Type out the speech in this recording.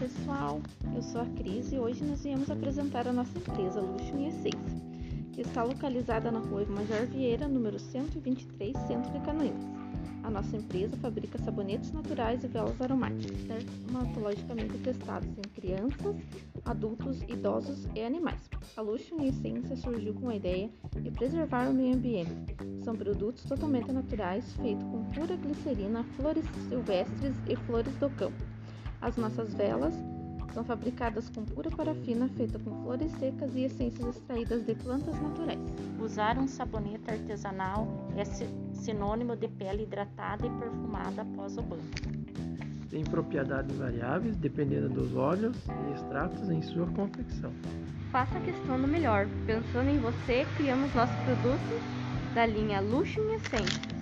pessoal, eu sou a Cris e hoje nós viemos apresentar a nossa empresa Luxo em Essência, que está localizada na rua Major Vieira, número 123, centro de Canoinhas. A nossa empresa fabrica sabonetes naturais e velas aromáticas, dermatologicamente testados em crianças, adultos, idosos e animais. A Luxo em Essência surgiu com a ideia de preservar o meio ambiente. São produtos totalmente naturais, feitos com pura glicerina, flores silvestres e flores do campo as nossas velas são fabricadas com pura parafina feita com flores secas e essências extraídas de plantas naturais. Usar um sabonete artesanal é sinônimo de pele hidratada e perfumada após o banho. Tem propriedades variáveis dependendo dos óleos e extratos em sua confecção. Faça a questão do melhor. Pensando em você, criamos nossos produtos da linha Luxo em Essências.